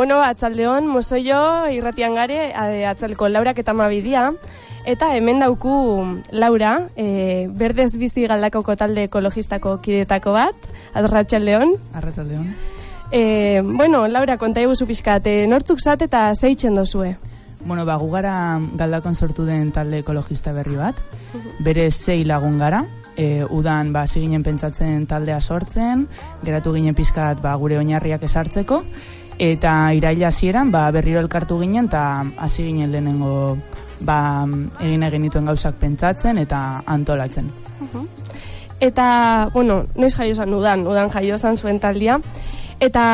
Bueno, atzaldeon, mozoio, irratian gare, ade, atzaleko laurak eta mabidia. Eta hemen dauku Laura, e, berdez bizi galdakoko talde ekologistako kidetako bat, arratsaldeon. Arratsaldeon. E, bueno, Laura, konta eguzu pixkat, e, nortzuk zat eta zeitzen dozue? Bueno, ba, gugara galdakon sortu den talde ekologista berri bat. Bere sei lagun gara. E, udan, ba, ginen pentsatzen taldea sortzen, geratu ginen pizkat ba, gure oinarriak esartzeko, eta iraila hasieran ba, berriro elkartu ginen, eta hasi ginen lehenengo ba, egin egin dituen gauzak pentsatzen eta antolatzen. Eta, bueno, noiz jaio zan udan, udan jaio zan zuen taldea. Eta,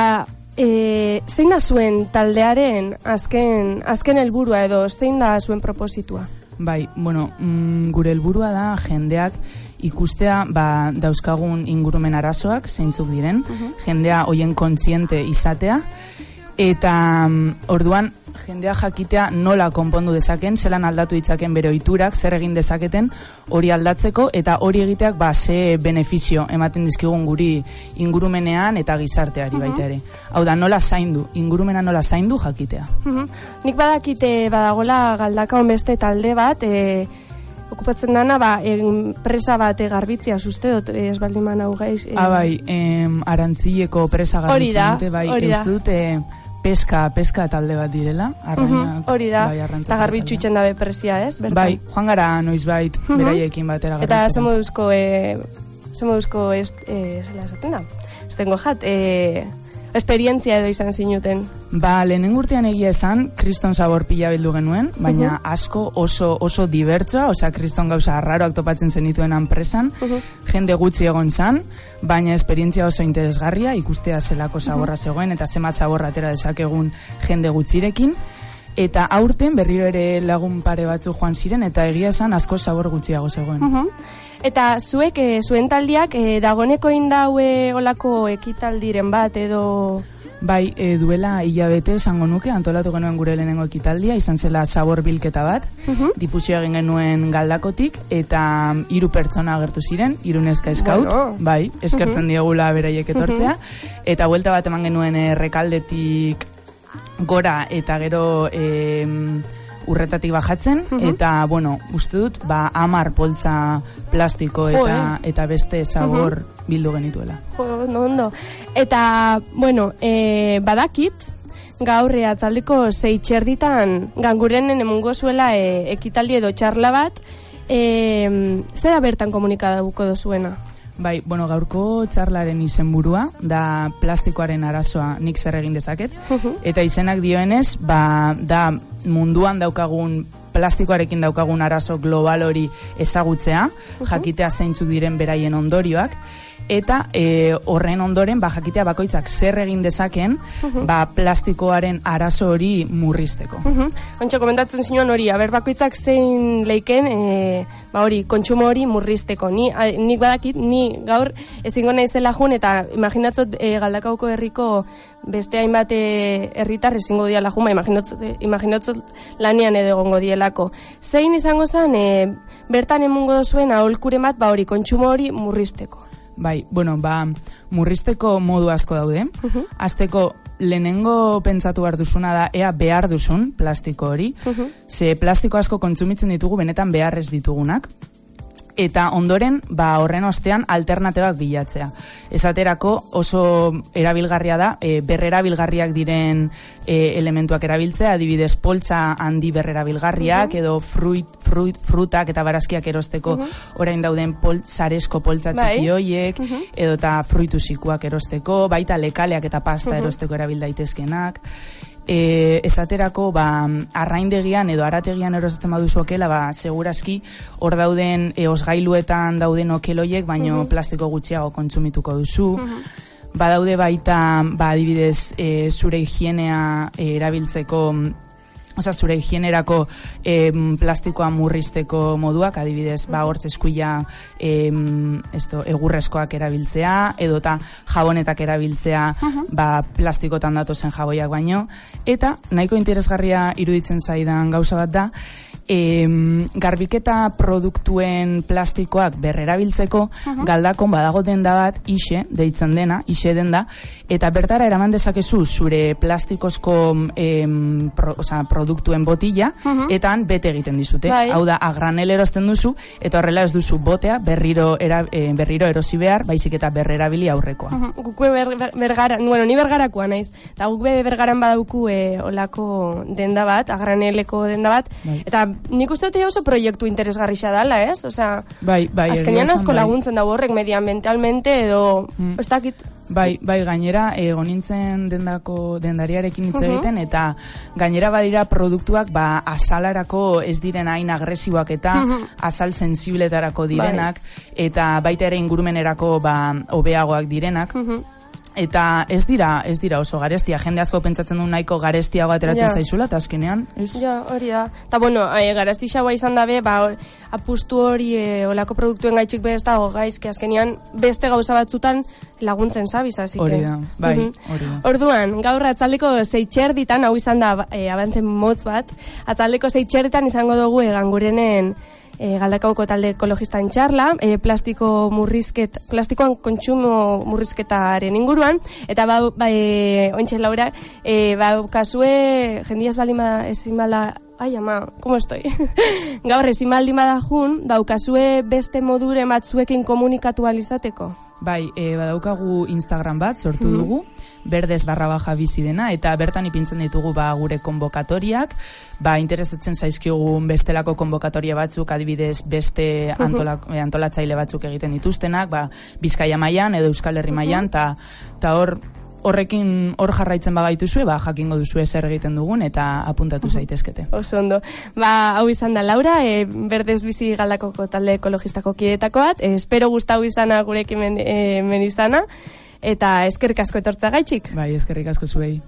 e, zein da zuen taldearen azken, azken helburua edo zein da zuen propositua? Bai, bueno, mm, gure helburua da jendeak ikustea ba, dauzkagun ingurumen arazoak zeintzuk diren, jendea hoien kontziente izatea, eta mm, orduan jendea jakitea nola konpondu dezaken, zelan aldatu ditzaken bere ohiturak, zer egin dezaketen hori aldatzeko, eta hori egiteak ba, ze benefizio ematen dizkigun guri ingurumenean eta gizarteari baita ere. Hau da, nola zaindu, ingurumena nola zaindu jakitea. Mhm. Nik badakite badagola galdaka beste talde bat, e, okupatzen dana, ba, enpresa bat garbitzia suste dut, e, ez baldin man hau gaiz. E, Ah, bai, em, arantzileko presa garbitzen dute, bai, hori da. uste dute peska, peska talde bat direla, arrainak, Mhm, hori da, bai, eta garbitzu itxen dabe presia, ez? Bertan. Bai, joan gara noizbait Mhm. beraiekin batera Eta garbitzera. ze moduzko, e, ze moduzko, ez, e, zela esaten da? Esatengo jat, e, esperientzia edo izan zinuten. Ba, lehenen urtean egia esan, kriston sabor pila bildu genuen, baina asko oso oso dibertsoa, osea, kriston gauza arraroak topatzen zenituen enpresan, jende gutxi egon zan, baina esperientzia oso interesgarria, ikustea zelako saborra zegoen, eta zemat saborra atera dezakegun jende gutxirekin, eta aurten berriro ere lagun pare batzu joan ziren, eta egia esan asko sabor gutxiago zegoen. Mhm. Eta zuek, e, zuen taldiak, e, dagoneko indaue olako ekitaldiren bat edo... Bai, e, duela hilabete esango nuke, antolatu genuen gure lehenengo ekitaldia, izan zela sabor bilketa bat, difusio egin genuen galdakotik, eta hiru pertsona agertu ziren, hiru neska eskaut, Bueno. bai, eskertzen diogula beraiek etortzea, eta buelta bat eman genuen e, rekaldetik gora eta gero e, urretatik bajatzen, eta, bueno, uste dut, ba, amar poltza plastiko eta, Jo, eta beste sabor bildu genituela. Jo, ondo, ondo. Eta, bueno, e, badakit, gaurrea taldeko zei txerditan gangurenen emungo zuela e, ekitaldi edo txarla bat, e, zera bertan komunikadabuko dozuena? Bai, bueno, gaurko txarlaren izenburua da plastikoaren arazoa nik zer egin dezaket. Eta izenak dioenez, ba, da munduan daukagun plastikoarekin daukagun arazo global hori ezagutzea, jakitea zeintzuk diren beraien ondorioak, eta e, horren ondoren ba, jakitea bakoitzak zer egin dezaken ba, plastikoaren arazo hori murrizteko. Mhm. Ontsa, komentatzen zinuen hori, aber bakoitzak zein leiken, e, ba hori, kontsumo hori murrizteko. Ni, a, nik badakit, ni gaur ezingo naizela jun, eta imaginatzot e, galdakauko herriko beste hainbat e, herritar ezingo diala jun, ba, imaginatzot, imaginatzot lanian edo egongo dielako. Zein izango zen, e, bertan emungo dozuen aholkure bat, ba hori, kontsumo hori murrizteko. Bai, bueno, ba, murrizteko modu asko daude. Azteko, lehenengo pentsatu behar duzuna da, ea behar duzun plastiko hori. Ze plastiko asko kontsumitzen ditugu benetan beharrez ditugunak. Eta ondoren, ba, horren ostean alternatibak bilatzea. Esaterako oso erabilgarria da, e, berrerabilgarriak diren e, elementuak erabiltzea, adibidez poltsa handi berrerabilgarriak, edo fruit, fruit, frutak eta barazkiak erosteko orain dauden pol, zaresko poltsa Bai. txiki hoiek, edo eta fruitusikuak erosteko, baita lekaleak eta pasta erosteko erabil daitezkenak. E, esaterako ba, arraindegian edo arategian erosatzen baduzu okela, ba, segurazki hor dauden e, osgailuetan dauden okeloiek, baino plastiko gutxiago kontsumituko duzu. Badaude baita, ba, adibidez, e, zure higienea e, erabiltzeko Osa, zure higienerako em, plastikoa murrizteko moduak, adibidez, ba, hortz eskuila em, esto, egurrezkoak erabiltzea, edota jabonetak erabiltzea, ba, plastikotan datozen jaboiak baino. Eta, nahiko interesgarria iruditzen zaidan gauza bat da, e, garbiketa produktuen plastikoak berrerabiltzeko galdakon badago denda bat ise deitzen dena, ise denda, eta bertara eraman dezakezu zure plastikozko em, pro, oza, produktuen botila, eta han bete egiten dizute. Bai. Hau da, agranel erosten duzu, eta horrela ez duzu botea berriro, era, eh, berriro erosi behar, baizik eta berrerabili aurrekoa. Mhm. Guk be ber, ber- bergara, bueno, ni bergarakoa naiz. Eta guk be bergaran badauku e, olako denda bat, agraneleko denda bat. Bai. Eta nik uste dute oso proiektu interesgarrixa dala, ez? Osea, Bai, bai, azkenean asko bai. laguntzen dago horrek mediambientalmente edo, Mm. ez dakit, Bai, bai, gainera, egon nintzen dendako dendariarekin hitz egiten, eta gainera badira produktuak, ba, azalarako ez diren hain agresiboak eta azal sensibletarako direnak, eta baita ere ingurumenerako, ba, hobeagoak direnak. Mhm. Eta ez dira, ez dira oso garestia, jende asko pentsatzen du nahiko garestiago ateratzen Ja. zaizula, eta azkenean, ez? Ja, hori da. Eta, bueno, e, garazti xaua izan dabe, ba, apustu hori e, olako produktuen gaitxik be ez dago gaizki, azkenean beste gauza batzutan laguntzen zabiz, así Hori da, bai, Mhm. hori da. Orduan, gaur atzaldeko zeitxer ditan, hau izan da e, abantzen motz bat, atzaldeko zeitxerritan izango dugu egangurenen e, galdakauko talde ekologistan txarla, e, plastiko murrizket, plastikoan kontsumo murrizketaren inguruan, eta ba, ba e, ointxe laura, e, ba, kasue, jendiaz balima ezin bala, ai ama, ¿cómo estoy? Gaur ezin baldin bada jun, daukazue beste modure batzuekin komunikatu alizateko. Bai, e, badaukagu Instagram bat sortu dugu, berdez barra baja bizi dena, eta bertan ipintzen ditugu ba, gure konbokatoriak, ba, interesatzen zaizkigun bestelako konbokatoria batzuk, adibidez beste antolak, eh, antolatzaile batzuk egiten dituztenak, ba, Bizkaia mailan edo Euskal Herri mailan, eta ta hor horrekin hor jarraitzen bagaituzue, ba, jakingo duzu zer egiten dugun eta apuntatu zaitezkete. Oso ondo. Ba, hau izan da Laura, e, berdez bizi galdakoko talde ekologistako kidetako bat, e, espero gustau izana gurekin men, e, men izana, eta eskerrik asko etortza gaitxik. Bai, eskerrik asko zuei.